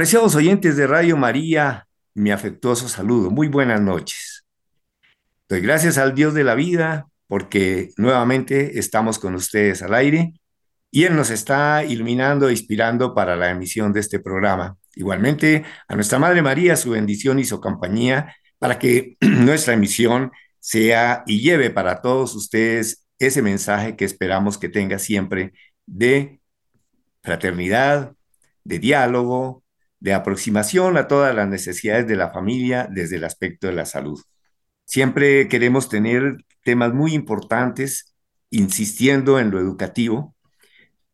Apreciados oyentes de Radio María, mi afectuoso saludo. Muy buenas noches. Doy gracias al Dios de la vida porque nuevamente estamos con ustedes al aire y Él nos está iluminando e inspirando para la emisión de este programa. Igualmente a nuestra Madre María, su bendición y su compañía para que nuestra emisión sea y lleve para todos ustedes ese mensaje que esperamos que tenga siempre de fraternidad, de diálogo, de aproximación a todas las necesidades de la familia desde el aspecto de la salud. Siempre queremos tener temas muy importantes, insistiendo en lo educativo,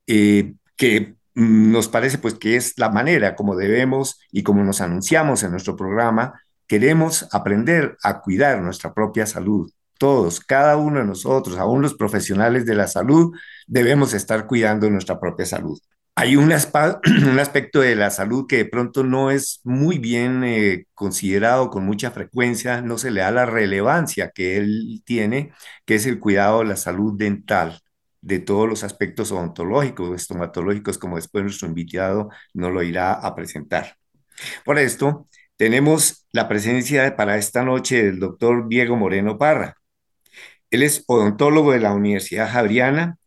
eh, que nos parece pues que es la manera como debemos y como nos anunciamos en nuestro programa, queremos aprender a cuidar nuestra propia salud. Todos, cada uno de nosotros, aún los profesionales de la salud, debemos estar cuidando nuestra propia salud hay un, aspecto de la salud que de pronto no es muy bien eh, considerado con mucha frecuencia, no se le da la relevancia que él tiene, que es el cuidado de la salud dental, de todos los aspectos odontológicos, estomatológicos, como después nuestro invitado nos lo irá a presentar. Por esto, tenemos la presencia para esta noche del doctor Diego Moreno Parra. Él es odontólogo de la Universidad Javeriana,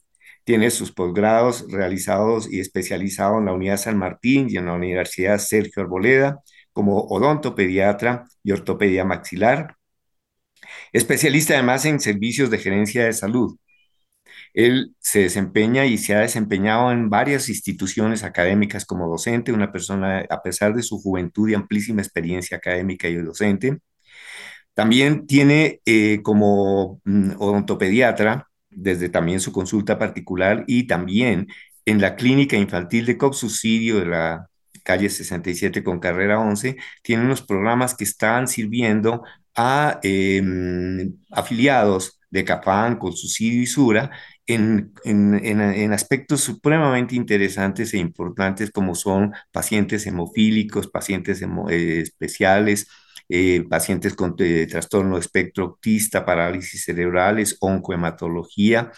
tiene sus posgrados realizados y especializado en la Unidad San Martín y en la Universidad Sergio Arboleda como odontopediatra y ortopedia maxilar. Especialista además en servicios de gerencia de salud. Él se desempeña y se ha desempeñado en varias instituciones académicas como docente, una persona a pesar de su juventud y amplísima experiencia académica y docente. También tiene eh, como mm, odontopediatra desde también su consulta particular y también en la clínica infantil de subsidio de la calle 67 con carrera 11, tiene unos programas que están sirviendo a em, afiliados de CAPAN, con subsidio y SURA en, en, aspectos supremamente interesantes e importantes como son pacientes hemofílicos, pacientes eh, especiales, eh, pacientes con eh, trastorno espectro autista, parálisis cerebrales, oncohematología.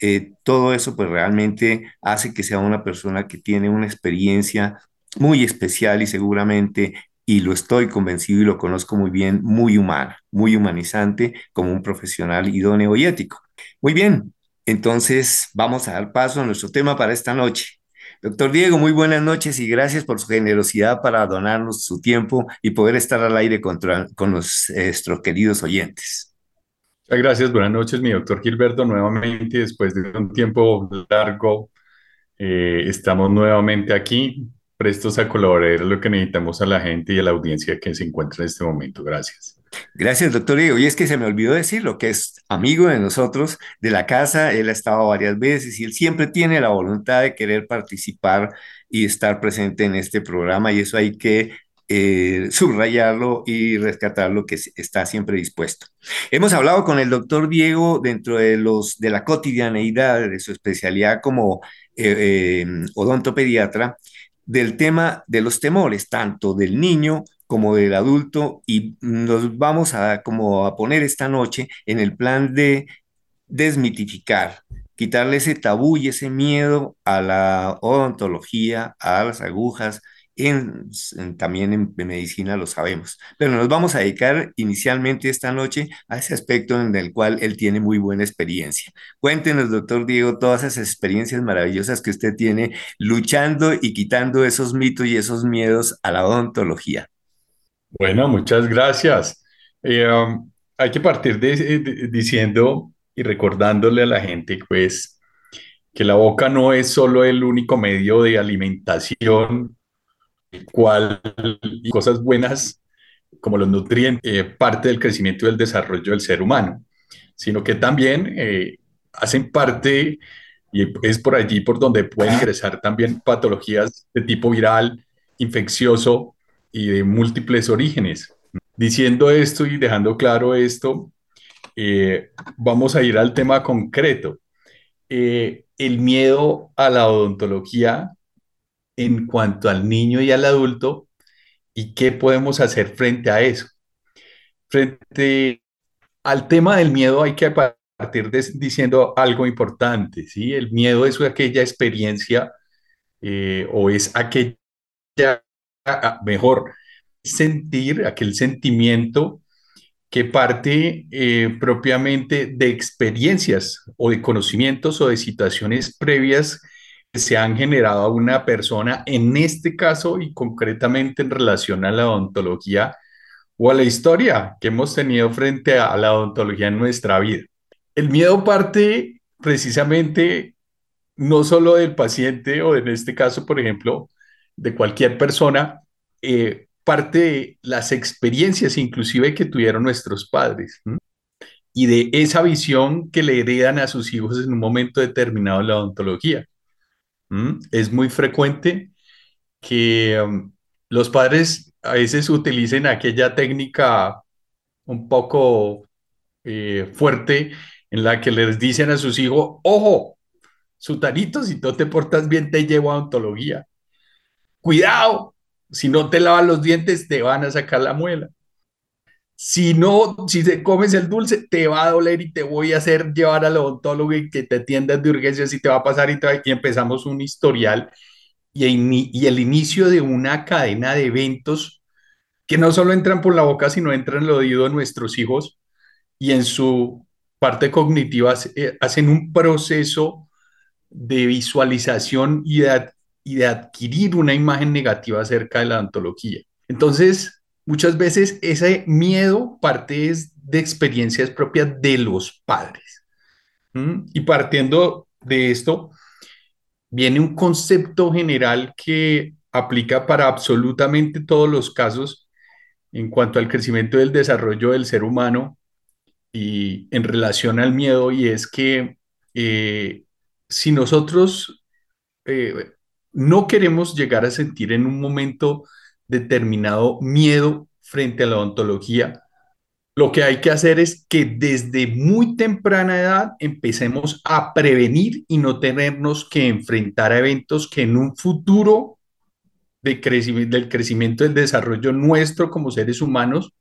Eh, todo eso pues realmente hace que sea una persona que tiene una experiencia muy especial y seguramente, y lo estoy convencido y lo conozco muy bien, muy humana, muy humanizante como un profesional idóneo y ético. Muy bien, entonces vamos a dar paso a nuestro tema para esta noche. Doctor Diego, muy buenas noches y gracias por su generosidad para donarnos su tiempo y poder estar al aire con, nuestros queridos oyentes. Muchas gracias, buenas noches, mi doctor Gilberto. Nuevamente, después de un tiempo largo, eh, estamos nuevamente aquí, prestos a colaborar lo que necesitamos a la gente y a la audiencia que se encuentra en este momento. Gracias. Gracias, doctor Diego. Y es que se me olvidó decirlo, que es amigo de nosotros, de la casa, él ha estado varias veces y él siempre tiene la voluntad de querer participar y estar presente en este programa y eso hay que eh, subrayarlo y rescatarlo, que está siempre dispuesto. Hemos hablado con el doctor Diego dentro de, los, de la cotidianeidad de su especialidad como eh, eh, odontopediatra del tema de los temores, tanto del niño como del adulto y nos vamos a como a poner esta noche en el plan de desmitificar, quitarle ese tabú y ese miedo a la odontología, a las agujas, en, también en, medicina lo sabemos. Pero nos vamos a dedicar inicialmente esta noche a ese aspecto en el cual él tiene muy buena experiencia. Cuéntenos, doctor Diego, todas esas experiencias maravillosas que usted tiene luchando y quitando esos mitos y esos miedos a la odontología. Bueno, muchas gracias. Eh, um, hay que partir de, diciendo y recordándole a la gente, pues, que la boca no es solo el único medio de alimentación, cual y cosas buenas como los nutrientes, eh, parte del crecimiento y del desarrollo del ser humano, sino que también eh, hacen parte, y es por allí por donde pueden ingresar también patologías de tipo viral, infeccioso, y de múltiples orígenes. Diciendo esto y dejando claro esto, eh, vamos a ir al tema concreto. Eh, el miedo a la odontología en cuanto al niño y al adulto y qué podemos hacer frente a eso. Frente al tema del miedo hay que partir diciendo algo importante, ¿sí? El miedo es aquella experiencia eh, o es aquella mejor sentir, aquel sentimiento que parte eh, propiamente de experiencias o de conocimientos o de situaciones previas se han generado a una persona, en este caso y concretamente en relación a la odontología o a la historia que hemos tenido frente a la odontología en nuestra vida. El miedo parte precisamente no solo del paciente o en este caso, por ejemplo, de cualquier persona, eh, parte de las experiencias inclusive que tuvieron nuestros padres y de esa visión que le heredan a sus hijos en un momento determinado en la odontología. Es muy frecuente que um, los padres a veces utilicen aquella técnica un poco eh, fuerte en la que les dicen a sus hijos, ojo, sutanito, si tú te portas bien, te llevo a odontología. Cuidado, si no te lavas los dientes, te van a sacar la muela. Si no, si te comes el dulce, te va a doler y te voy a hacer llevar al odontólogo y que te atiendas de urgencias y te va a pasar y, y empezamos un historial y, y el inicio de una cadena de eventos que no solo entran por la boca, sino entran en el oído de nuestros hijos y en su parte cognitiva eh, hacen un proceso de visualización y de, y de adquirir una imagen negativa acerca de la odontología. Entonces, muchas veces ese miedo parte de experiencias propias de los padres. Y partiendo de esto, viene un concepto general que aplica para absolutamente todos los casos en cuanto al crecimiento y el desarrollo del ser humano y en relación al miedo, y es que eh, si nosotros eh, no queremos llegar a sentir en un momento determinado miedo frente a la odontología, lo que hay que hacer es que desde muy temprana edad empecemos a prevenir y no tenernos que enfrentar a eventos que en un futuro del crecimiento del desarrollo nuestro como seres humanos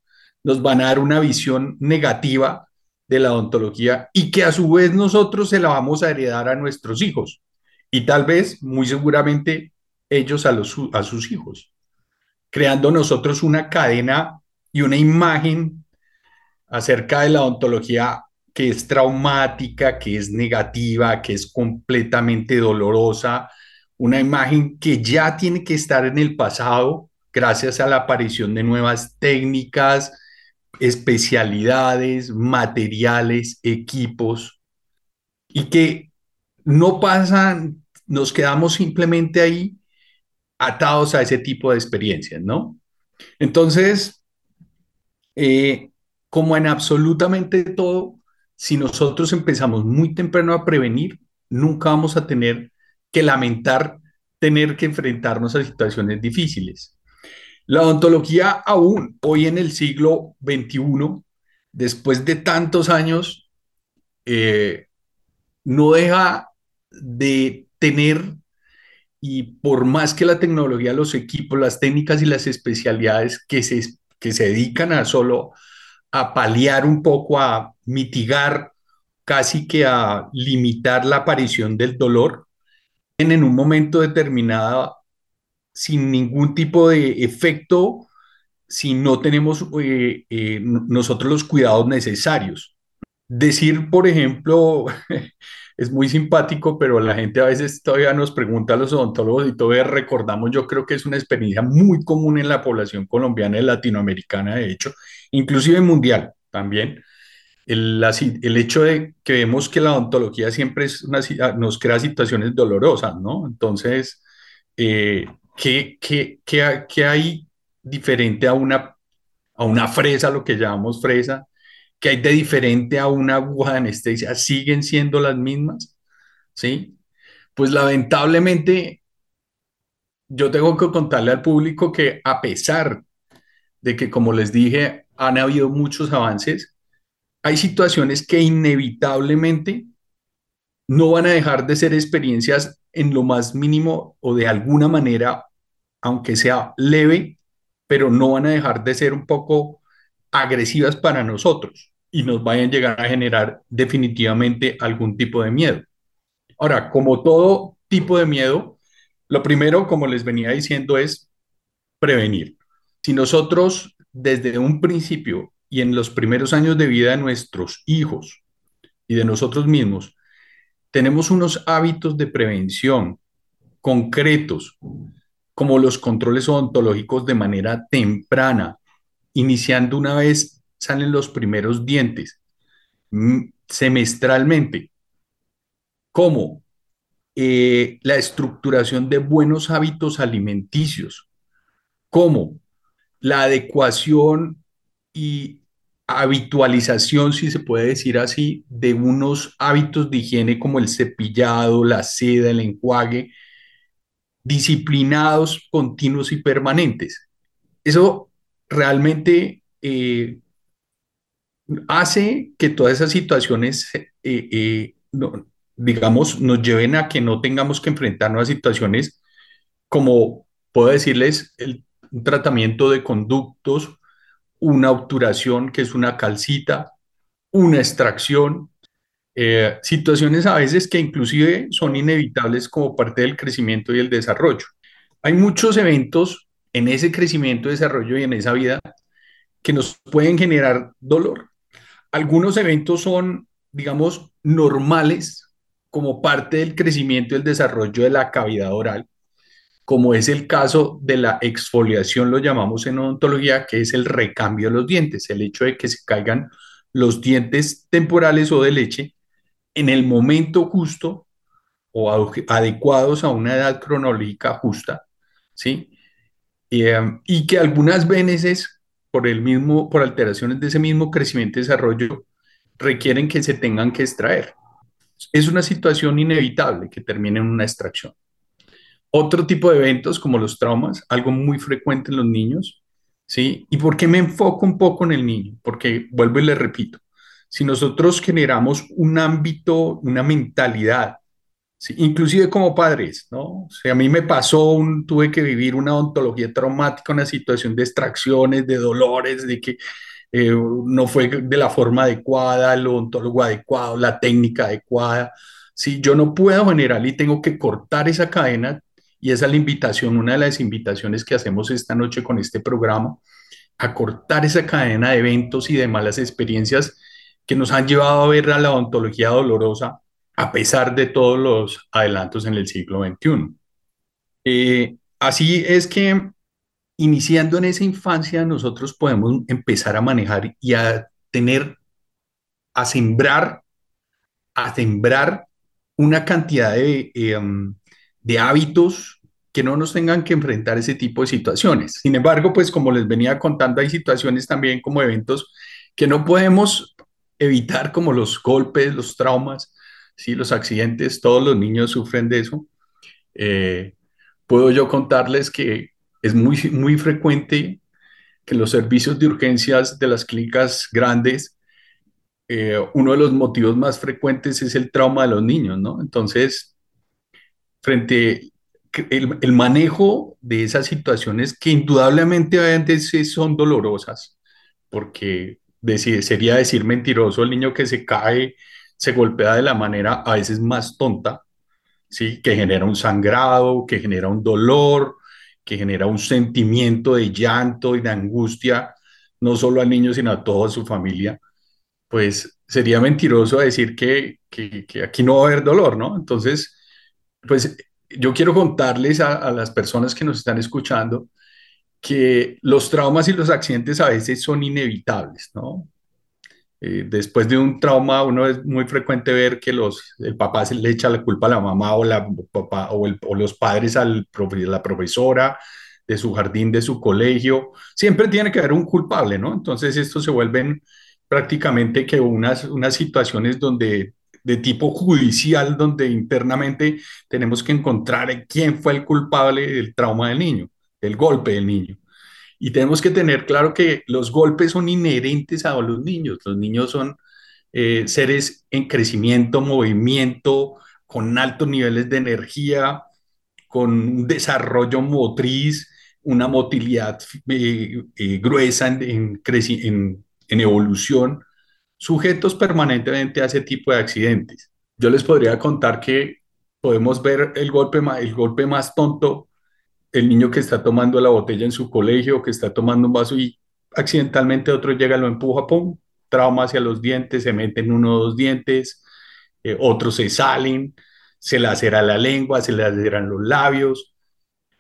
nos van a dar una visión negativa de la odontología y que a su vez nosotros se la vamos a heredar a nuestros hijos y tal vez, muy seguramente, ellos a, los, a sus hijos, creando nosotros una cadena y una imagen acerca de la odontología que es traumática, que es negativa, que es completamente dolorosa, una imagen que ya tiene que estar en el pasado gracias a la aparición de nuevas técnicas, especialidades, materiales, equipos, y que no pasan, nos quedamos simplemente ahí atados a ese tipo de experiencias, ¿no? Entonces, eh, como en absolutamente todo, si nosotros empezamos muy temprano a prevenir, nunca vamos a tener que lamentar tener que enfrentarnos a situaciones difíciles. La odontología aún hoy en el siglo XXI, después de tantos años, eh, no deja de tener, y por más que la tecnología, los equipos, las técnicas y las especialidades que se, que se dedican a solo a paliar un poco, a mitigar, casi que a limitar la aparición del dolor, en un momento determinado sin ningún tipo de efecto si no tenemos eh, eh, nosotros los cuidados necesarios. Decir, por ejemplo, es muy simpático, pero la gente a veces todavía nos pregunta a los odontólogos y todavía recordamos, yo creo que es una experiencia muy común en la población colombiana y latinoamericana, de hecho, inclusive mundial también. El, el, hecho de que vemos que la odontología siempre es una, nos crea situaciones dolorosas, ¿no? Entonces, eh, ¿qué, qué, qué, qué hay diferente a una, a una fresa, lo que llamamos fresa? ¿Qué hay de diferente a una aguja de anestesia? ¿Siguen siendo las mismas? ¿Sí? Pues lamentablemente, yo tengo que contarle al público que a pesar de que, como les dije, han habido muchos avances, hay situaciones que inevitablemente no van a dejar de ser experiencias en lo más mínimo o de alguna manera, aunque sea leve, pero no van a dejar de ser un poco agresivas para nosotros y nos vayan a llegar a generar definitivamente algún tipo de miedo. Ahora, como todo tipo de miedo, lo primero, como les venía diciendo, es prevenir. Si nosotros desde un principio y en los primeros años de vida de nuestros hijos y de nosotros mismos tenemos unos hábitos de prevención concretos, como los controles odontológicos de manera temprana, iniciando una vez salen los primeros dientes, semestralmente, como eh, la estructuración de buenos hábitos alimenticios, como la adecuación y habitualización, si se puede decir así, de unos hábitos de higiene como el cepillado, la seda, el enjuague, disciplinados, continuos y permanentes. Eso realmente eh, hace que todas esas situaciones, eh, eh, digamos, nos lleven a que no tengamos que enfrentarnos a situaciones como, puedo decirles, el, un tratamiento de conductos, una obturación, que es una calcita, una extracción, eh, situaciones a veces que inclusive son inevitables como parte del crecimiento y el desarrollo. Hay muchos eventos en ese crecimiento, desarrollo y en esa vida que nos pueden generar dolor. Algunos eventos son, digamos, normales como parte del crecimiento y el desarrollo de la cavidad oral, como es el caso de la exfoliación, lo llamamos en odontología, que es el recambio de los dientes, el hecho de que se caigan los dientes temporales o de leche en el momento justo o adecuados a una edad cronológica justa, ¿sí? Em, y que algunas veces, por, el mismo, por alteraciones de ese mismo crecimiento y desarrollo, requieren que se tengan que extraer. Es una situación inevitable que termine en una extracción. Otro tipo de eventos como los traumas, algo muy frecuente en los niños, ¿sí? ¿Y por qué me enfoco un poco en el niño? Porque vuelvo y le repito, si nosotros generamos un ámbito, una mentalidad, inclusive como padres, ¿no? O a mí me pasó, un, tuve que vivir una ontología traumática, una situación de extracciones, de dolores, de que eh, no fue de la forma adecuada, el odontólogo adecuado, la técnica adecuada. Si yo no puedo generar y tengo que cortar esa cadena, y esa es la invitación, una de las invitaciones que hacemos esta noche con este programa, a cortar esa cadena de eventos y de malas experiencias que nos han llevado a ver a la odontología dolorosa a pesar de todos los adelantos en el siglo XXI. Eh, así es que iniciando en esa infancia nosotros podemos empezar a manejar y a tener, a sembrar, a sembrar una cantidad de, em, de hábitos que no nos tengan que enfrentar ese tipo de situaciones. Sin embargo, pues como les venía contando, hay situaciones también como eventos que no podemos evitar como los golpes, los traumas, ¿sí? los accidentes, todos los niños sufren de eso. Eh, puedo yo contarles que es muy, muy frecuente que los servicios de urgencias de las clínicas grandes, eh, uno de los motivos más frecuentes es el trauma de los niños, ¿no? Entonces, frente el, el manejo de esas situaciones que indudablemente a veces son dolorosas, porque sería decir mentiroso el niño que se cae, se golpea de la manera a veces más tonta, ¿sí? que genera un sangrado, que genera un dolor, que genera un sentimiento de llanto y de angustia, no solo al niño, sino a toda su familia, pues sería mentiroso decir que, que, aquí no va a haber dolor, ¿no? Entonces, pues yo quiero contarles a las personas que nos están escuchando que los traumas y los accidentes a veces son inevitables, ¿no? Eh, después de un trauma, uno es muy frecuente ver que los, el papá se le echa la culpa a la mamá o, los padres a la profesora de su jardín, de su colegio. Siempre tiene que haber un culpable, ¿no? Entonces, esto se vuelven prácticamente que unas, situaciones donde de tipo judicial, donde internamente tenemos que encontrar quién fue el culpable del trauma del niño el golpe del niño. Y tenemos que tener claro que los golpes son inherentes a los niños. Los niños son eh, seres en crecimiento, movimiento, con altos niveles de energía, con un desarrollo motriz, una motilidad eh, eh, gruesa en, en, en, evolución, sujetos permanentemente a ese tipo de accidentes. Yo les podría contar que podemos ver el golpe, el golpe más tonto el niño que está tomando la botella en su colegio, que está tomando un vaso y accidentalmente otro llega, lo empuja, pum, trauma hacia los dientes, se meten uno o dos dientes, eh, otros se salen, se lacera la lengua, se laceran los labios.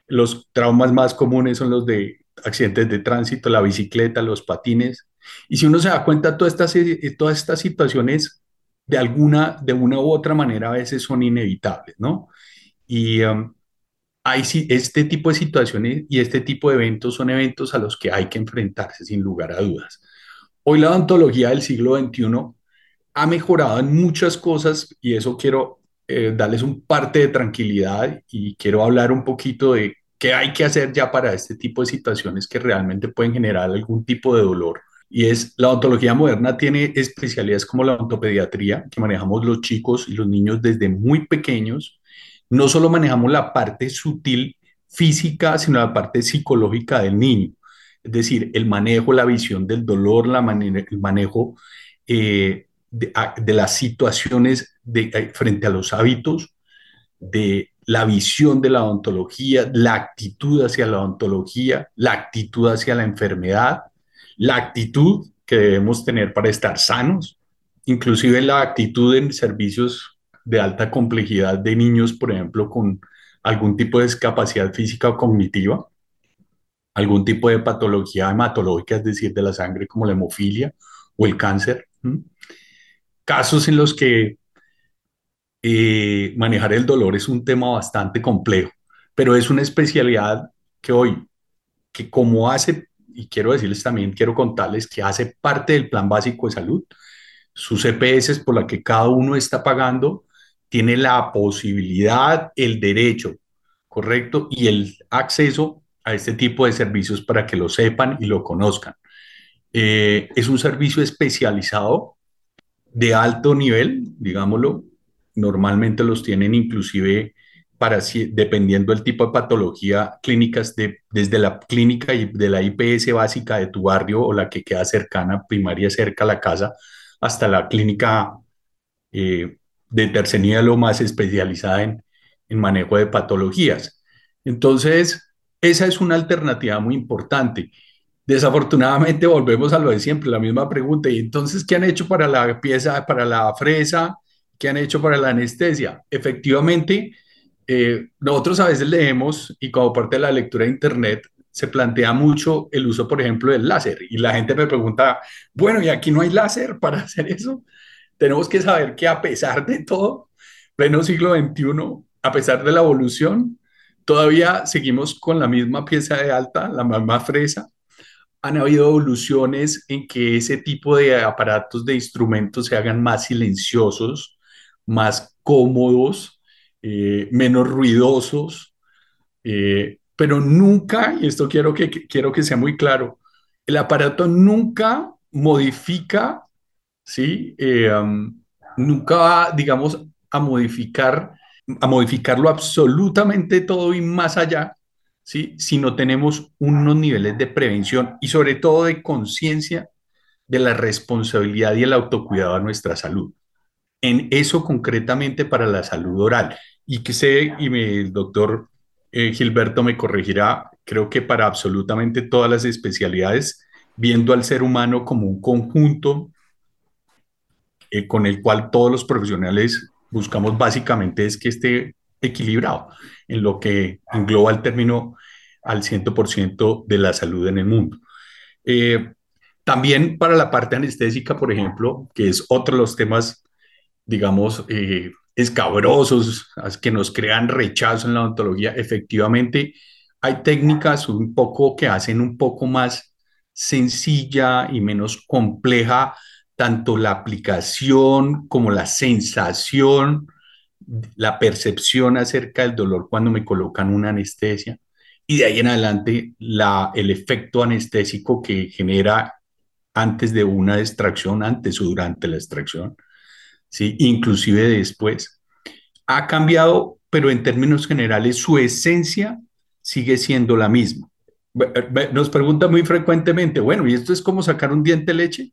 Los traumas más comunes son los de accidentes de tránsito, la bicicleta, los patines. Y si uno se da cuenta, todas estas, todas estas situaciones de alguna, de una u otra manera a veces son inevitables, ¿no? Y um, hay, este tipo de situaciones y este tipo de eventos son eventos a los que hay que enfrentarse sin lugar a dudas. Hoy la odontología del siglo XXI ha mejorado en muchas cosas y eso quiero eh, darles un parte de tranquilidad y quiero hablar un poquito de qué hay que hacer ya para este tipo de situaciones que realmente pueden generar algún tipo de dolor. Y es, la odontología moderna tiene especialidades como la odontopediatría, que manejamos los chicos y los niños desde muy pequeños. No solo manejamos la parte sutil física, sino la parte psicológica del niño. Es decir, el manejo, la visión del dolor, el manejo eh, de, las situaciones eh, frente a los hábitos, de la visión de la odontología, la actitud hacia la odontología, la actitud hacia la enfermedad, la actitud que debemos tener para estar sanos, inclusive la actitud en servicios de alta complejidad de niños, por ejemplo, con algún tipo de discapacidad física o cognitiva, algún tipo de patología hematológica, es decir, de la sangre como la hemofilia o el cáncer. Casos en los que eh, manejar el dolor es un tema bastante complejo, pero es una especialidad que hoy, que como hace, y quiero decirles también, quiero contarles que hace parte del Plan Básico de Salud, sus EPS por la que cada uno está pagando, tiene la posibilidad, el derecho, correcto, y el acceso a este tipo de servicios para que lo sepan y lo conozcan. Eh, es un servicio especializado de alto nivel, digámoslo, normalmente los tienen inclusive para, dependiendo del tipo de patología, clínicas de, desde la clínica de la IPS básica de tu barrio o la que queda cercana, primaria cerca a la casa, hasta la clínica eh, de tercer nivel o más especializada en, en manejo de patologías. Entonces, esa es una alternativa muy importante. Desafortunadamente volvemos a lo de siempre, la misma pregunta. ¿Y entonces qué han hecho para la pieza, para la fresa, ¿Qué han hecho para la anestesia. Efectivamente, eh, nosotros a veces leemos y como parte de la lectura de Internet se plantea mucho el uso, por ejemplo, del láser. Y la gente me pregunta, bueno, ¿y aquí no hay láser para hacer eso? Tenemos que saber que a pesar de todo, pleno siglo XXI, a pesar de la evolución, todavía seguimos con la misma pieza de alta, la misma fresa. Han habido evoluciones en que ese tipo de aparatos, de instrumentos se hagan más silenciosos, más cómodos, eh, menos ruidosos, eh, pero nunca, y esto quiero que, quiero que sea muy claro, el aparato nunca modifica, ¿sí? Eh, nunca va, digamos, a modificar, a modificarlo absolutamente todo y más allá, ¿sí? Si no tenemos unos niveles de prevención y sobre todo de conciencia de la responsabilidad y el autocuidado de nuestra salud en eso concretamente para la salud oral. Y que sé, y el doctor eh, Gilberto me corregirá, creo que para absolutamente todas las especialidades, viendo al ser humano como un conjunto eh, con el cual todos los profesionales buscamos básicamente es que esté equilibrado en lo que engloba el término al 100% de la salud en el mundo. Eh, también para la parte anestésica, por ejemplo, que es otro de los temas digamos, eh, escabrosos, que nos crean rechazo en la odontología, efectivamente hay técnicas un poco que hacen un poco más sencilla y menos compleja tanto la aplicación como la sensación, la percepción acerca del dolor cuando me colocan una anestesia y de ahí en adelante la, el efecto anestésico que genera antes de una extracción, antes o durante la extracción. ¿sí? inclusive después. Ha cambiado, pero en términos generales su esencia sigue siendo la misma. Nos pregunta muy frecuentemente, bueno, ¿y esto es como sacar un diente leche?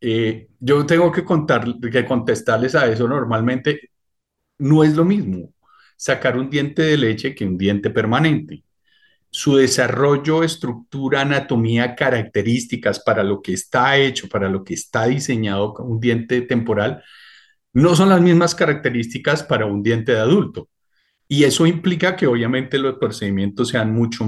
Eh, yo tengo que, contar, que contestarles a eso normalmente, no es lo mismo. sacar un diente de leche que un diente permanente. Su desarrollo, estructura, anatomía, características para lo que está hecho, para lo que está diseñado un diente temporal, no son las mismas características para un diente de adulto. Y eso implica que obviamente los procedimientos sean mucho,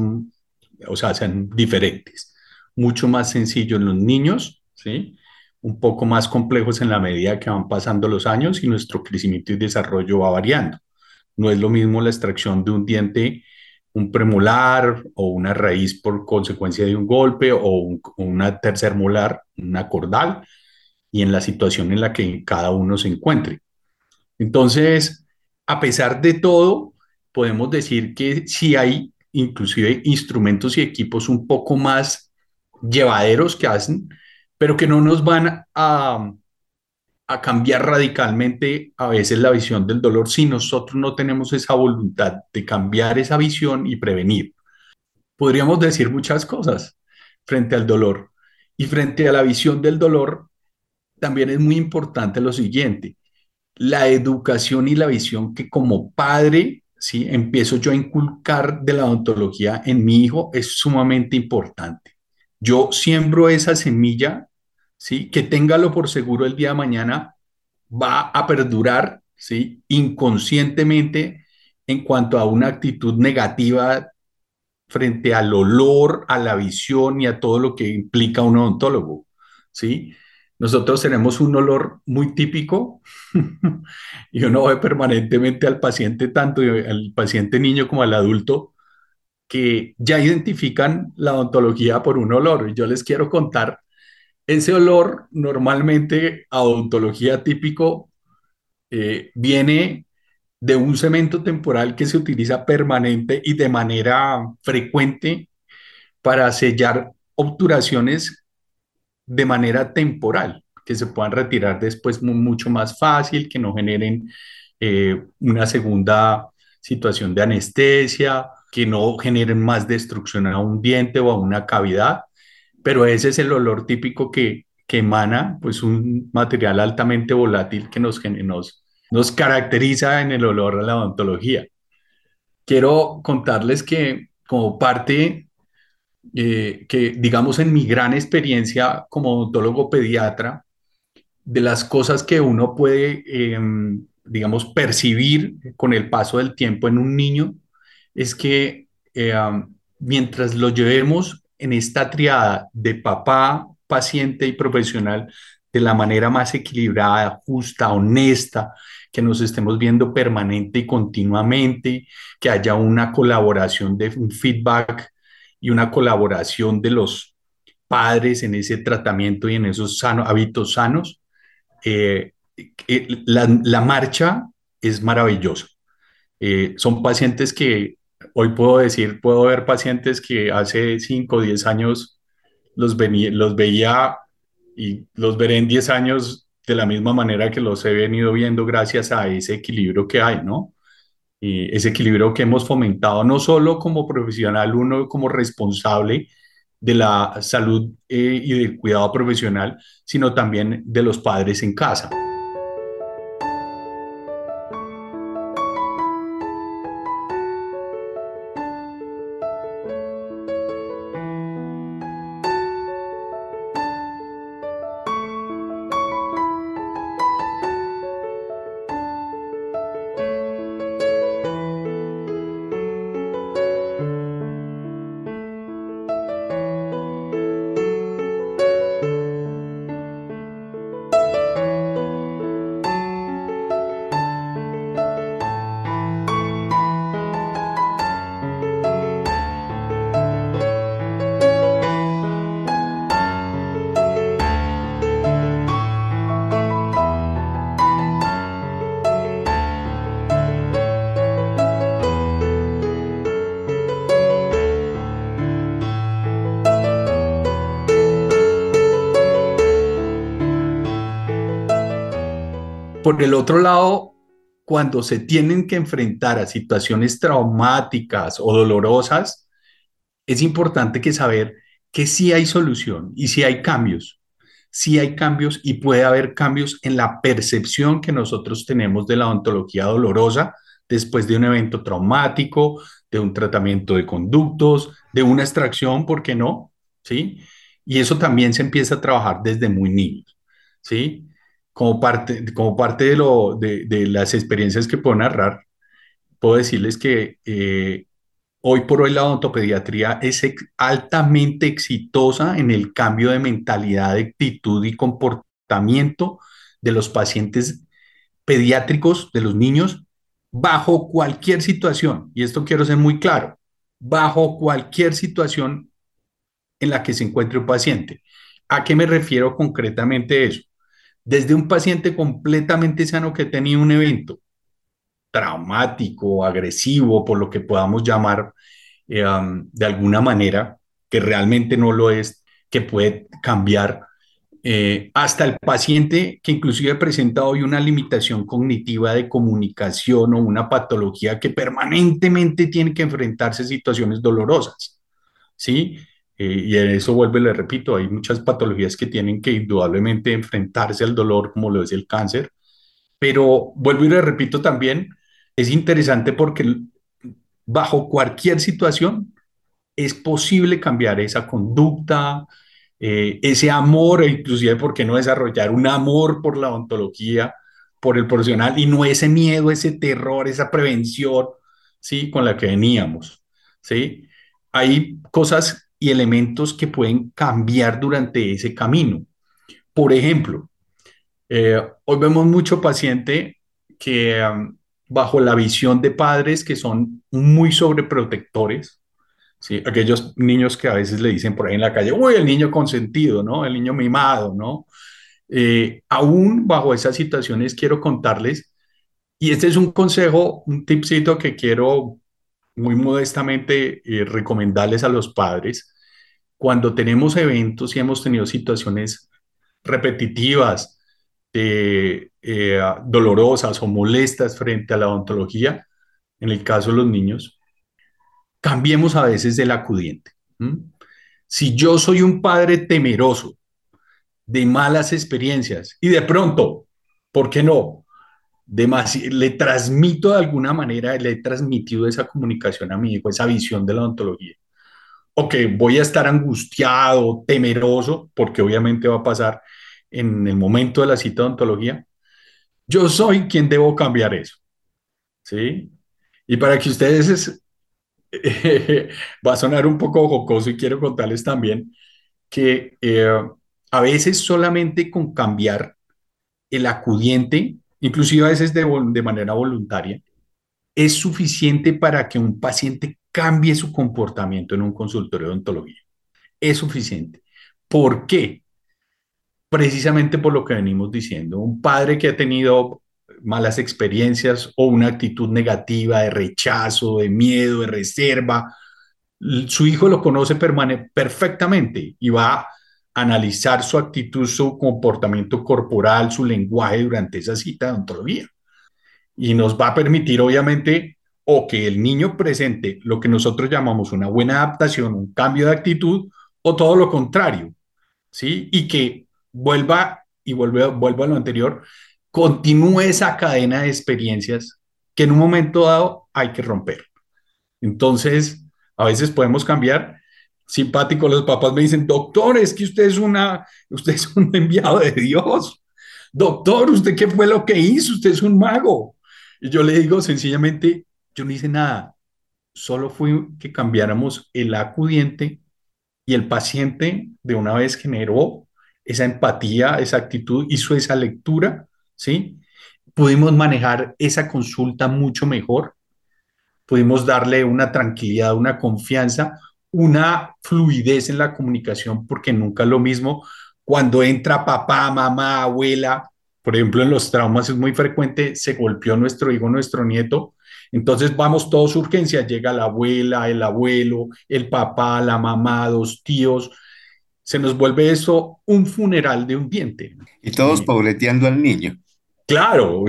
o sea, sean diferentes, mucho más sencillos en los niños, ¿sí? Un poco más complejos en la medida que van pasando los años y nuestro crecimiento y desarrollo va variando. No es lo mismo la extracción de un diente, un premolar o una raíz por consecuencia de un golpe o un, una tercer molar, una cordal, y en la situación en la que cada uno se encuentre. Entonces, a pesar de todo, podemos decir que sí hay inclusive instrumentos y equipos un poco más llevaderos que hacen, pero que no nos van a, a cambiar radicalmente a veces la visión del dolor si nosotros no tenemos esa voluntad de cambiar esa visión y prevenir. Podríamos decir muchas cosas frente al dolor. Y frente a la visión del dolor, también es muy importante lo siguiente, la educación y la visión que como padre, ¿sí? empiezo yo a inculcar de la odontología en mi hijo es sumamente importante. Yo siembro esa semilla, ¿sí? que téngalo por seguro el día de mañana, va a perdurar ¿sí? inconscientemente en cuanto a una actitud negativa frente al olor, a la visión y a todo lo que implica un odontólogo. ¿sí? Nosotros tenemos un olor muy típico y uno ve permanentemente al paciente, tanto al paciente niño como al adulto, que ya identifican la odontología por un olor. Y yo les quiero contar, ese olor normalmente a odontología típico eh, viene de un cemento temporal que se utiliza permanente y de manera frecuente para sellar obturaciones de manera temporal, que se puedan retirar después mucho más fácil, que no generen eh, una segunda situación de anestesia, que no generen más destrucción a un diente o a una cavidad, pero ese es el olor típico que, que emana pues un material altamente volátil que nos, nos, caracteriza en el olor a la odontología. Quiero contarles que como parte eh, que digamos en mi gran experiencia como odontólogo pediatra, de las cosas que uno puede, em, digamos, percibir con el paso del tiempo en un niño, es que eh, mientras lo llevemos en esta triada de papá, paciente y profesional de la manera más equilibrada, justa, honesta, que nos estemos viendo permanente y continuamente, que haya una colaboración de un feedback y una colaboración de los padres en ese tratamiento y en esos hábitos sanos, eh, eh, la, marcha es maravillosa. Eh, son pacientes que hoy puedo decir, puedo ver pacientes que hace 5 o 10 años los, los veía y los veré en 10 años de la misma manera que los he venido viendo gracias a ese equilibrio que hay, ¿no? y ese equilibrio que hemos fomentado, no solo como profesional, uno como responsable de la salud eh, y del cuidado profesional, sino también de los padres en casa. Por el otro lado, cuando se tienen que enfrentar a situaciones traumáticas o dolorosas, es importante que saber que sí hay solución y sí hay cambios. Sí hay cambios y puede haber cambios en la percepción que nosotros tenemos de la ontología dolorosa después de un evento traumático, de un tratamiento de conductos, de una extracción, ¿por qué no? ¿Sí? Y eso también se empieza a trabajar desde muy niños, ¿sí? Como parte, como parte de, lo, de, de las experiencias que puedo narrar, puedo decirles que eh, hoy por hoy la odontopediatría es altamente exitosa en el cambio de mentalidad, de actitud y comportamiento de los pacientes pediátricos, de los niños, bajo cualquier situación. Y esto quiero ser muy claro, bajo cualquier situación en la que se encuentre un paciente. ¿A qué me refiero concretamente eso? Desde un paciente completamente sano que tenía un evento traumático, agresivo, por lo que podamos llamar eh, de alguna manera, que realmente no lo es, que puede cambiar, eh, hasta el paciente que inclusive presenta hoy una limitación cognitiva de comunicación o una patología que permanentemente tiene que enfrentarse a situaciones dolorosas, ¿sí? Eh, y eso vuelve, le repito, hay muchas patologías que tienen que indudablemente enfrentarse al dolor, como lo es el cáncer, pero vuelvo y le repito también, es interesante porque bajo cualquier situación es posible cambiar esa conducta, eh, ese amor, e inclusive, ¿por qué no desarrollar un amor por la ontología, por el profesional y no ese miedo, ese terror, esa prevención, ¿sí? Con la que veníamos, ¿sí? Hay cosas y elementos que pueden cambiar durante ese camino. Por ejemplo, eh, hoy vemos mucho paciente que bajo la visión de padres que son muy sobreprotectores, ¿sí? aquellos niños que a veces le dicen por ahí en la calle, uy, el niño consentido, ¿no? El niño mimado, ¿no? Eh, aún bajo esas situaciones quiero contarles, y este es un consejo, un tipcito que quiero muy modestamente eh, recomendarles a los padres, cuando tenemos eventos y hemos tenido situaciones repetitivas, eh, dolorosas o molestas frente a la odontología, en el caso de los niños, cambiemos a veces del acudiente. Si yo soy un padre temeroso de malas experiencias y de pronto, ¿por qué no? le transmito de alguna manera, le he transmitido esa comunicación a mi hijo, esa visión de la odontología. Ok, voy a estar angustiado, temeroso, porque obviamente va a pasar en el momento de la cita de ontología, yo soy quien debo cambiar eso. ¿Sí? Y para que ustedes va a sonar un poco jocoso y quiero contarles también que eh, a veces solamente con cambiar el acudiente, inclusive a veces de manera voluntaria, es suficiente para que un paciente cambie su comportamiento en un consultorio de ontología. Es suficiente. ¿Por qué? precisamente por lo que venimos diciendo. Un padre que ha tenido malas experiencias o una actitud negativa de rechazo, de miedo, de reserva, su hijo lo conoce perfectamente y va a analizar su actitud, su comportamiento corporal, su lenguaje durante esa cita de ontología. Y nos va a permitir, obviamente, o que el niño presente lo que nosotros llamamos una buena adaptación, un cambio de actitud, o todo lo contrario, ¿sí? Y que vuelva y vuelve, vuelva a lo anterior, continúe esa cadena de experiencias que en un momento dado hay que romper. Entonces, a veces podemos cambiar. Simpático, los papás me dicen, doctor, es que usted es, una, usted es un enviado de Dios. Doctor, ¿usted qué fue lo que hizo? Usted es un mago. Y yo le digo sencillamente, yo no hice nada. Solo fue que cambiáramos el acudiente y el paciente de una vez generó esa empatía, esa actitud, hizo esa lectura, ¿sí? Pudimos manejar esa consulta mucho mejor, pudimos darle una tranquilidad, una confianza, una fluidez en la comunicación, porque nunca es lo mismo cuando entra papá, mamá, abuela, por ejemplo, en los traumas es muy frecuente, se golpeó nuestro hijo, nuestro nieto, entonces vamos todos urgencias, llega la abuela, el abuelo, el papá, la mamá, dos tíos, se nos vuelve eso un funeral de un diente. Y todos pobreteando al niño. Claro,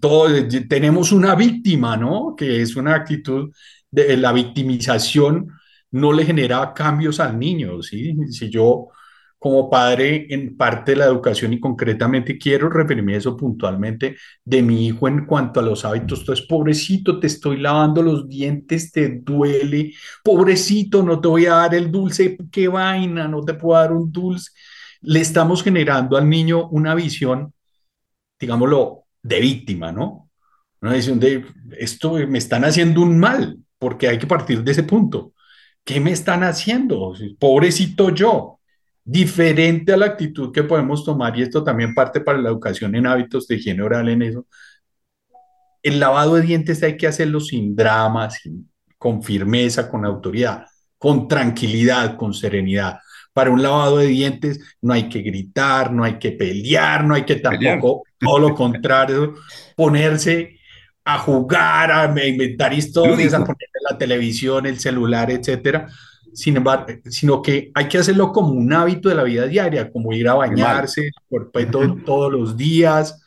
todos, tenemos una víctima, ¿no? Que es una actitud de la victimización no le genera cambios al niño, ¿sí? Si yo como padre en parte de la educación y concretamente quiero referirme a eso puntualmente de mi hijo en cuanto a los hábitos. Entonces, pobrecito, te estoy lavando los dientes, te duele, pobrecito, no te voy a dar el dulce, qué vaina, no te puedo dar un dulce. Le estamos generando al niño una visión, digámoslo, de víctima, ¿no? Una visión de esto me están haciendo un mal, porque hay que partir de ese punto. ¿Qué me están haciendo? Pobrecito yo. Diferente a la actitud que podemos tomar, y esto también parte para la educación en hábitos de higiene oral en eso. El lavado de dientes hay que hacerlo sin drama, con firmeza, con autoridad, con tranquilidad, con serenidad. Para un lavado de dientes no hay que gritar, no hay que pelear, no hay que tampoco, todo lo contrario, ponerse a jugar, a inventar historias, a poner la televisión, el celular, etcétera. Sin embargo, sino que hay que hacerlo como un hábito de la vida diaria, como ir a bañarse por, todos los días,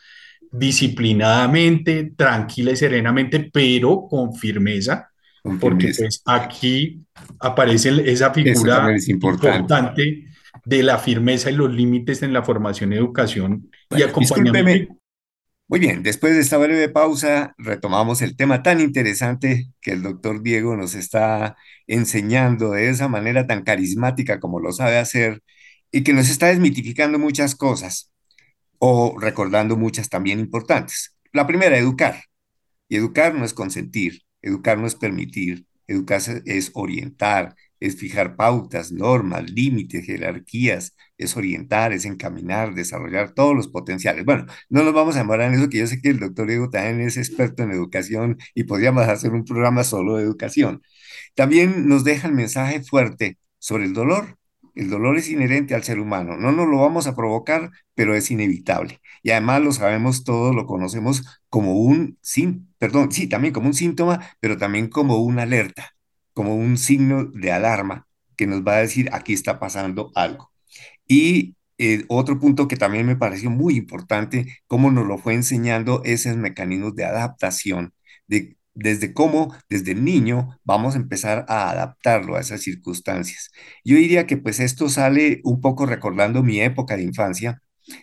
disciplinadamente, tranquila y serenamente, pero con firmeza, porque pues, aquí aparece esa figura importante. de la firmeza y los límites en la formación educación y acompañamiento. Muy bien, después de esta breve pausa, retomamos el tema tan interesante que el doctor Diego nos está enseñando de esa manera tan carismática como lo sabe hacer y que nos está desmitificando muchas cosas o recordando muchas también importantes. La primera, educar. Y educar no es consentir, educar no es permitir, educar es orientar, es fijar pautas, normas, límites, jerarquías, es orientar, es encaminar, desarrollar todos los potenciales. Bueno, no nos vamos a demorar en eso, que yo sé que el doctor Diego también es experto en educación y podríamos hacer un programa solo de educación. También nos deja el mensaje fuerte sobre el dolor. El dolor es inherente al ser humano, no nos lo vamos a provocar, pero es inevitable. Y además lo sabemos todos, lo conocemos como un, sí, perdón, sí, también como un síntoma, pero también como una alerta como un signo de alarma que nos va a decir aquí está pasando algo. Y eh, otro punto que también me pareció muy importante, cómo nos lo fue enseñando esos mecanismos de adaptación, de, desde cómo desde niño vamos a empezar a adaptarlo a esas circunstancias. Yo diría que pues esto sale un poco recordando mi época de infancia,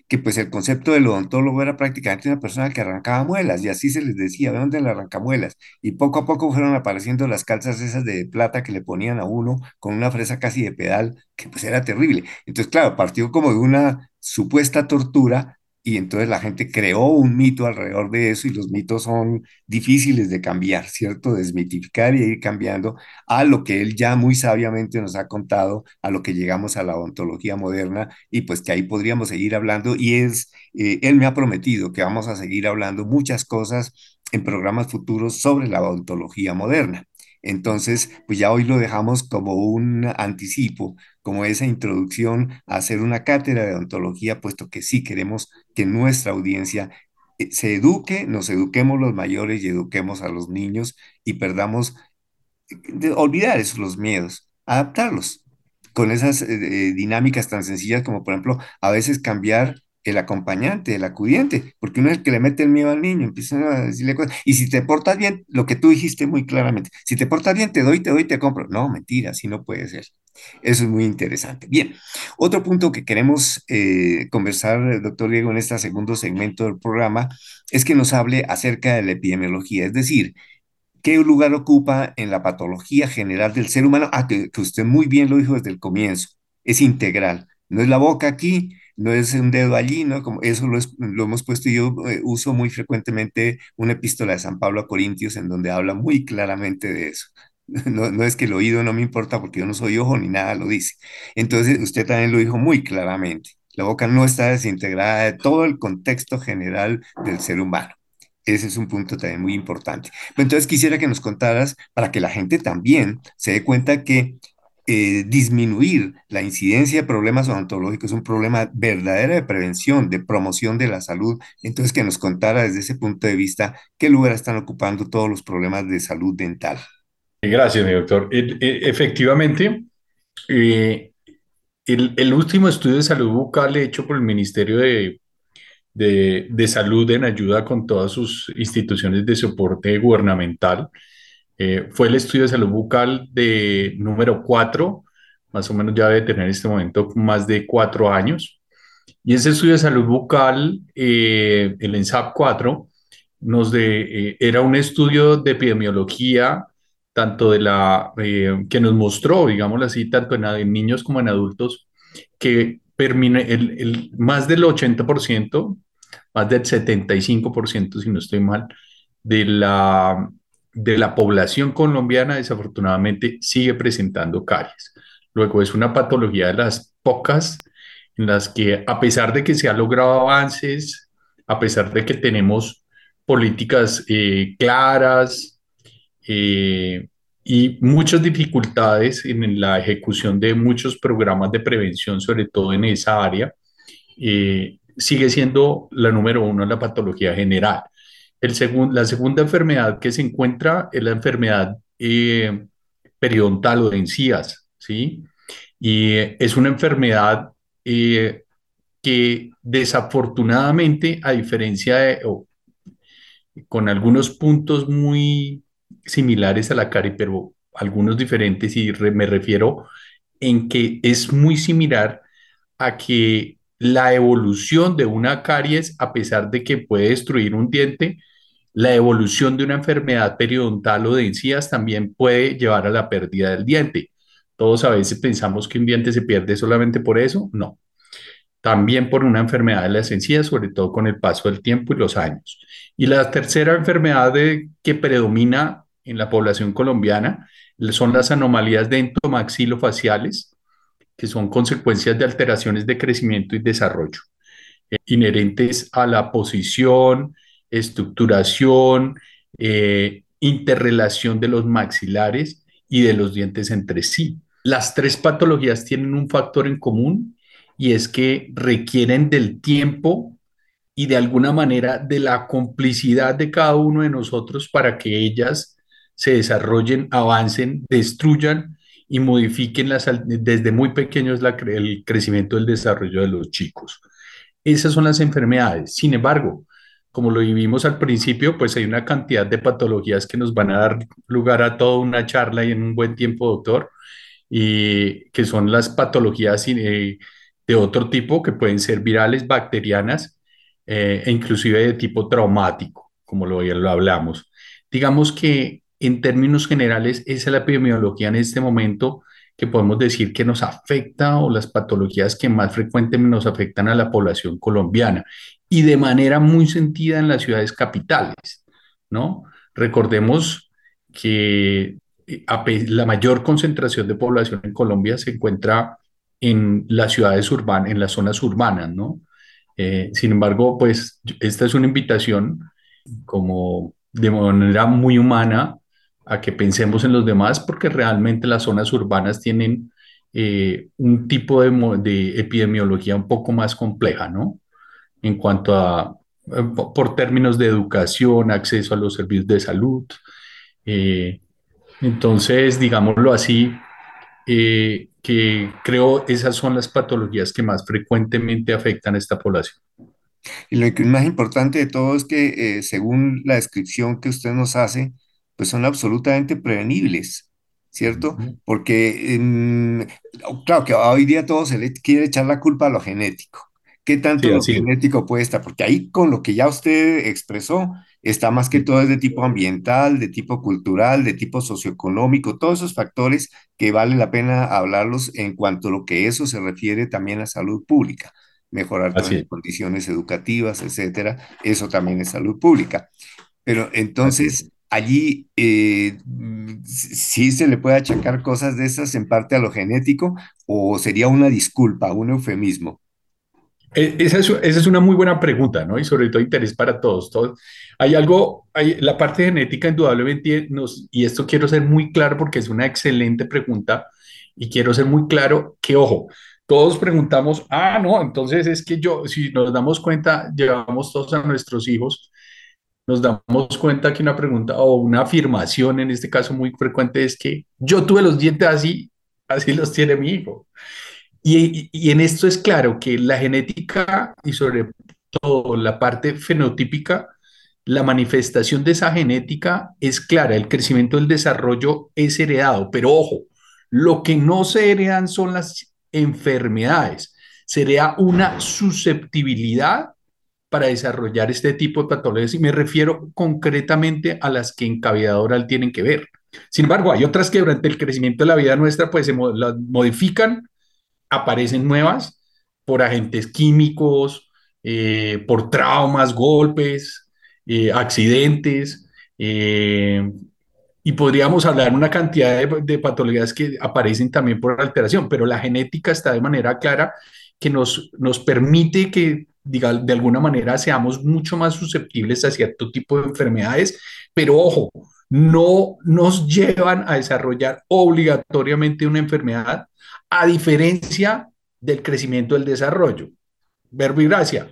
que pues el concepto del odontólogo era prácticamente una persona que arrancaba muelas y así se les decía, ¿de dónde le arranca muelas? Y poco a poco fueron apareciendo las calzas esas de plata que le ponían a uno con una fresa casi de pedal, que pues era terrible. Entonces, claro, partió como de una supuesta tortura y entonces la gente creó un mito alrededor de eso y los mitos son difíciles de cambiar, ¿cierto? Desmitificar y ir cambiando a lo que él ya muy sabiamente nos ha contado, a lo que llegamos a la odontología moderna y pues que ahí podríamos seguir hablando y es, eh, él me ha prometido que vamos a seguir hablando muchas cosas en programas futuros sobre la odontología moderna. Entonces, pues ya hoy lo dejamos como un anticipo, como esa introducción a hacer una cátedra de odontología, puesto que sí queremos que nuestra audiencia eh, se eduque, nos eduquemos los mayores y eduquemos a los niños y perdamos, de olvidar esos miedos, adaptarlos con esas eh, dinámicas tan sencillas como, por ejemplo, a veces cambiar el acompañante, el acudiente, porque uno es el que le mete el miedo al niño, empiezan a decirle cosas. Y si te portas bien, lo que tú dijiste muy claramente, si te portas bien, te doy, te doy, te compro. No, mentira, así no puede ser. Eso es muy interesante. Bien, otro punto que queremos eh, conversar, doctor Diego, en este segundo segmento del programa, es que nos hable acerca de la epidemiología, es decir, qué lugar ocupa en la patología general del ser humano, ah, que usted muy bien lo dijo desde el comienzo, es integral. No es la boca aquí, no es un dedo allí, ¿no? Como eso lo, lo hemos puesto yo eh, uso muy frecuentemente una epístola de San Pablo a Corintios en donde habla muy claramente de eso. No, no es que el oído no me importa porque yo no soy ojo ni nada lo dice. Entonces, usted también lo dijo muy claramente. La boca no está desintegrada de todo el contexto general del ser humano. Ese es un punto también muy importante. Entonces quisiera que nos contaras para que la gente también se dé cuenta que eh, disminuir la incidencia de problemas odontológicos es un problema verdadero de prevención, de promoción de la salud. Entonces, que nos contara desde ese punto de vista qué lugar están ocupando todos los problemas de salud dental. Gracias, mi doctor. Efectivamente, eh, el, último estudio de salud bucal hecho por el Ministerio de, de Salud en ayuda con todas sus instituciones de soporte gubernamental, eh, fue el estudio de salud bucal de número 4 más o menos ya debe tener en este momento más de cuatro años. Y ese estudio de salud bucal, eh, el ENSAP 4, nos de, eh, era un estudio de epidemiología, tanto de la, eh, que nos mostró, digámoslo así, tanto en, niños como en adultos, que el, el, más del 80%, más del 75%, si no estoy mal, de la, de la población colombiana desafortunadamente sigue presentando caries. Luego es una patología de las pocas en las que a pesar de que se han logrado avances, a pesar de que tenemos políticas eh, claras eh, y muchas dificultades en la ejecución de muchos programas de prevención, sobre todo en esa área, eh, sigue siendo la número uno en la patología general. El la segunda enfermedad que se encuentra es la enfermedad eh, periodontal o de encías, ¿sí? Y es una enfermedad eh, que desafortunadamente, a diferencia de, con algunos puntos muy similares a la carie, pero algunos diferentes, y me refiero en que es muy similar a que la evolución de una caries, a pesar de que puede destruir un diente, la evolución de una enfermedad periodontal o de encías también puede llevar a la pérdida del diente. Todos a veces pensamos que un diente se pierde solamente por eso. No. También por una enfermedad de las encías, sobre todo con el paso del tiempo y los años. Y la tercera enfermedad que predomina en la población colombiana son las anomalías dentomaxilofaciales, que son consecuencias de alteraciones de crecimiento y desarrollo eh, inherentes a la posición, estructuración, eh, interrelación de los maxilares y de los dientes entre sí. Las tres patologías tienen un factor en común y es que requieren del tiempo y de alguna manera de la complicidad de cada uno de nosotros para que ellas se desarrollen, avancen, destruyan y modifiquen las, desde muy pequeños el crecimiento del desarrollo de los chicos. Esas son las enfermedades. Sin embargo, como lo vivimos al principio, pues hay una cantidad de patologías que nos van a dar lugar a toda una charla y en un buen tiempo, doctor, y que son las patologías eh, de otro tipo, que pueden ser virales, bacterianas eh, e inclusive de tipo traumático, como lo, ya lo hablamos. Digamos que en términos generales, esa es la epidemiología en este momento que podemos decir que nos afecta o las patologías que más frecuentemente nos afectan a la población colombiana y de manera muy sentida en las ciudades capitales, ¿no? Recordemos que eh, la mayor concentración de población en Colombia se encuentra en las ciudades urbanas, en las zonas urbanas, ¿no? Eh, sin embargo, pues esta es una invitación como de manera muy humana a que pensemos en los demás, porque realmente las zonas urbanas tienen eh, un tipo de, de, epidemiología un poco más compleja, ¿no? En cuanto a, eh, por términos de educación, acceso a los servicios de salud. Eh, entonces, digámoslo así, que creo esas son las patologías que más frecuentemente afectan a esta población. Y lo que más importante de todo es que, según la descripción que usted nos hace, pues son absolutamente prevenibles, ¿cierto? Porque, em, claro que hoy día todo se le quiere echar la culpa a lo genético. ¿Qué tanto lo genético puede estar? Porque ahí con lo que ya usted expresó, está más que todo es de tipo ambiental, de tipo cultural, de tipo socioeconómico, todos esos factores que vale la pena hablarlos en cuanto a lo que eso se refiere también a salud pública mejorar las condiciones educativas, etcétera, eso también es salud pública. Pero entonces, allí eh, sí se le puede achacar cosas de esas en parte a lo genético o sería una disculpa, un eufemismo. E, esa es, una muy buena pregunta, ¿no? Y sobre todo interés para todos. todos. Hay algo, hay, la parte genética indudablemente y esto quiero ser muy claro porque es una excelente pregunta y quiero ser muy claro que, ojo, todos preguntamos, ah, no, entonces es que yo, si nos damos cuenta, llevamos todos a nuestros hijos nos damos cuenta que una pregunta o una afirmación en este caso muy frecuente es que yo tuve los dientes así, así los tiene mi hijo. Y, y, en esto es claro que la genética y sobre todo la parte fenotípica, la manifestación de esa genética es clara, el crecimiento del desarrollo es heredado, pero ojo, Lo que no se heredan son las enfermedades, sería una susceptibilidad para desarrollar este tipo de patologías y me refiero concretamente a las que en cavidad oral tienen que ver. Sin embargo, hay otras que durante el crecimiento de la vida nuestra pues se modifican, aparecen nuevas por agentes químicos, eh, por traumas, golpes, eh, accidentes, eh, y podríamos hablar una cantidad de, de, patologías que aparecen también por alteración, pero la genética está de manera clara que nos, nos permite que diga, de alguna manera seamos mucho más susceptibles a cierto tipo de enfermedades, pero ojo, no nos llevan a desarrollar obligatoriamente una enfermedad, a diferencia del crecimiento del desarrollo. Verbo y gracia.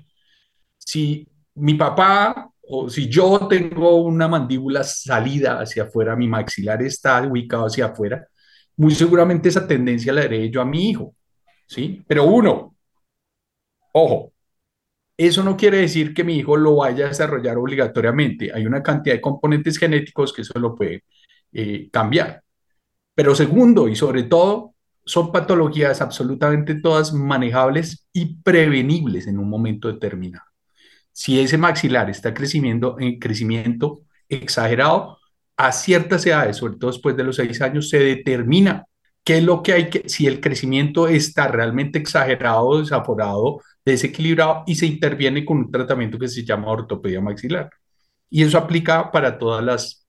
Si mi papá o si yo tengo una mandíbula salida hacia afuera, mi maxilar está ubicado hacia afuera, muy seguramente esa tendencia la heredé yo a mi hijo, ¿sí? Pero uno, ojo, eso no quiere decir que mi hijo lo vaya a desarrollar obligatoriamente. Hay una cantidad de componentes genéticos que eso lo puede eh, cambiar. Pero segundo, y sobre todo, son patologías absolutamente todas manejables y prevenibles en un momento determinado. Si ese maxilar está creciendo en crecimiento exagerado, a ciertas edades, sobre todo después de los seis años, se determina qué es lo que hay que, si el crecimiento está realmente exagerado, desaforado, desequilibrado y se interviene con un tratamiento que se llama ortopedia maxilar. Y eso aplica para todas las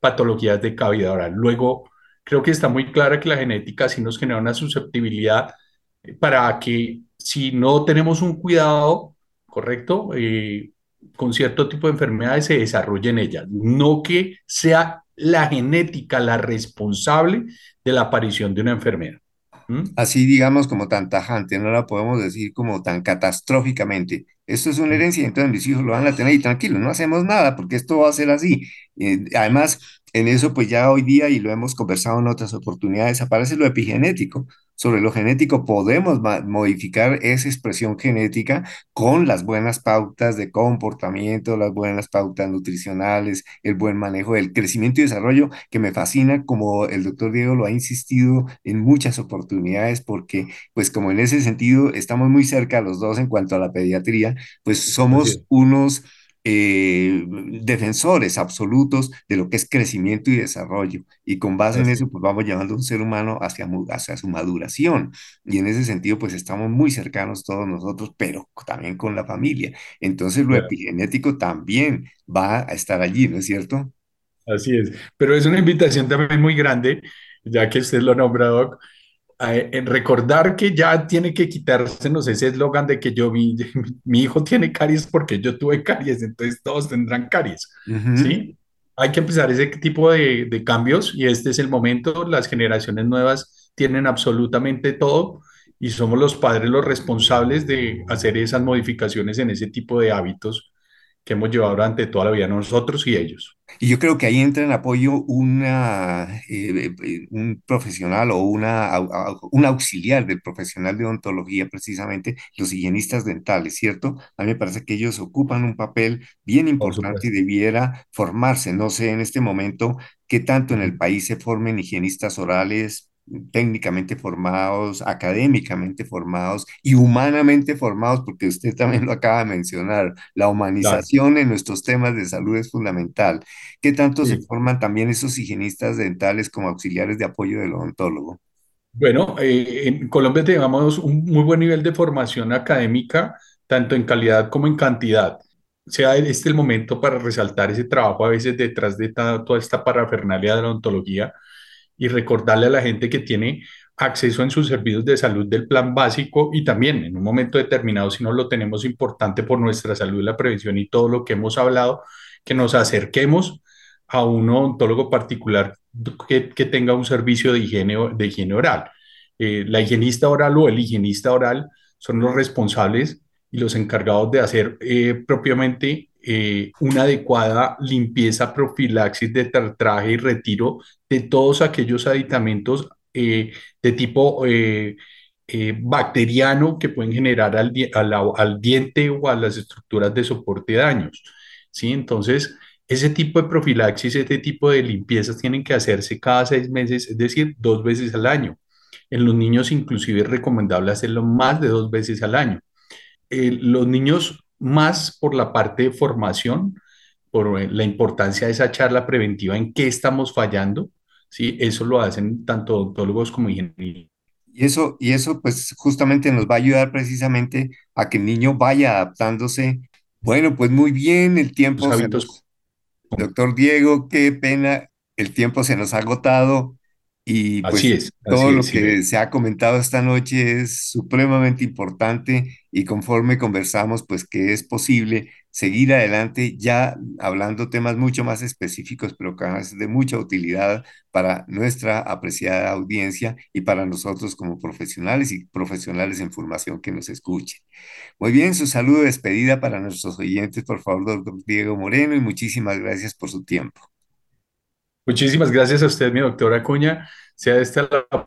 patologías de cavidad oral. Luego, creo que está muy clara que la genética sí nos genera una susceptibilidad para que si no tenemos un cuidado correcto, eh, con cierto tipo de enfermedades se desarrollen ellas, no que sea la genética la responsable de la aparición de una enfermedad. ¿Mm? Así, digamos, como tan tajante, no la podemos decir como tan catastróficamente. Esto es una herencia, entonces mis hijos lo van a tener y tranquilo, no hacemos nada porque esto va a ser así. Eh, además, en eso, pues ya hoy día, y lo hemos conversado en otras oportunidades, aparece lo epigenético sobre lo genético, podemos modificar esa expresión genética con las buenas pautas de comportamiento, las buenas pautas nutricionales, el buen manejo del crecimiento y desarrollo, que me fascina, como el doctor Diego lo ha insistido en muchas oportunidades, porque pues como en ese sentido estamos muy cerca los dos en cuanto a la pediatría, pues somos unos eh, defensores absolutos de lo que es crecimiento y desarrollo. Y con base en eso, pues vamos llevando a un ser humano hacia, hacia su maduración. Y en ese sentido, pues estamos muy cercanos todos nosotros, pero también con la familia. Entonces, lo epigenético también va a estar allí, ¿no es cierto? Así es. Pero es una invitación también muy grande, ya que usted lo nombra, Doc, en recordar que ya tiene que quitársenos ese eslogan de que yo, mi, mi, hijo tiene caries porque yo tuve caries, entonces todos tendrán caries, ¿sí? Hay que empezar ese tipo de, de, cambios y este es el momento, las generaciones nuevas tienen absolutamente todo y somos los padres los responsables de hacer esas modificaciones en ese tipo de hábitos que hemos llevado durante toda la vida nosotros y ellos. Y yo creo que ahí entra en apoyo una, eh, eh, un profesional o una, un auxiliar del profesional de odontología, precisamente los higienistas dentales, ¿cierto? A mí me parece que ellos ocupan un papel bien importante y debiera formarse. No sé en este momento qué tanto en el país se formen higienistas orales, técnicamente formados, académicamente formados y humanamente formados, porque usted también lo acaba de mencionar, la humanización en nuestros temas de salud es fundamental. ¿Qué tanto se forman también esos higienistas dentales como auxiliares de apoyo del odontólogo? Bueno, eh, en Colombia tenemos un muy buen nivel de formación académica, tanto en calidad como en cantidad. Sea este el momento para resaltar ese trabajo a veces detrás de toda esta parafernalia de la odontología, y recordarle a la gente que tiene acceso en sus servicios de salud del plan básico y también en un momento determinado, si no lo tenemos importante por nuestra salud, la prevención y todo lo que hemos hablado, que nos acerquemos a un odontólogo particular que, que tenga un servicio de higiene, de higiene oral. Eh, la higienista oral o el higienista oral son los responsables y los encargados de hacer eh, propiamente eh, una adecuada limpieza, profilaxis de traje y retiro de todos aquellos aditamentos eh, de tipo eh, bacteriano que pueden generar al, al, al, diente o a las estructuras de soporte daños. ¿sí? Entonces, Ese tipo de profilaxis, este tipo de limpiezas tienen que hacerse cada seis meses, es decir, dos veces al año. En los niños inclusive es recomendable hacerlo más de dos veces al año. Los niños más por la parte de formación, por eh, la importancia de esa charla preventiva en qué estamos fallando, ¿sí? Eso lo hacen tanto odontólogos como ingenieros. Y eso, y eso pues justamente nos va a ayudar precisamente a que el niño vaya adaptándose. Bueno, pues muy bien, el tiempo se hábitos. nos Doctor Diego, qué pena, el tiempo se nos ha agotado y Así pues es, todo lo que se ha comentado esta noche es supremamente importante y conforme conversamos, pues que es posible seguir adelante ya hablando temas mucho más específicos, pero que es de mucha utilidad para nuestra apreciada audiencia y para nosotros como profesionales y profesionales en formación que nos escuchen. Muy bien, su saludo de despedida para nuestros oyentes, por favor, doctor Diego Moreno, y muchísimas gracias por su tiempo. Muchísimas gracias a usted, mi doctora Acuña. Sea esta la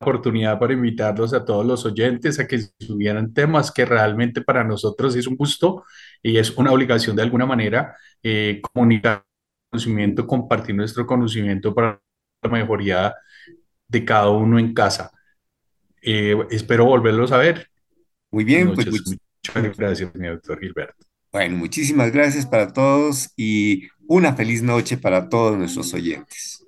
oportunidad para invitarlos a todos los oyentes a que subieran temas que realmente para nosotros es un gusto y es una obligación de alguna manera eh, comunicar conocimiento, compartir nuestro conocimiento para la mejoría de cada uno en casa. Eh, espero volverlos a ver. Muy bien, pues noches. Muchas gracias, mi doctor Gilberto. Bueno, muchísimas gracias para todos y una feliz noche para todos nuestros oyentes.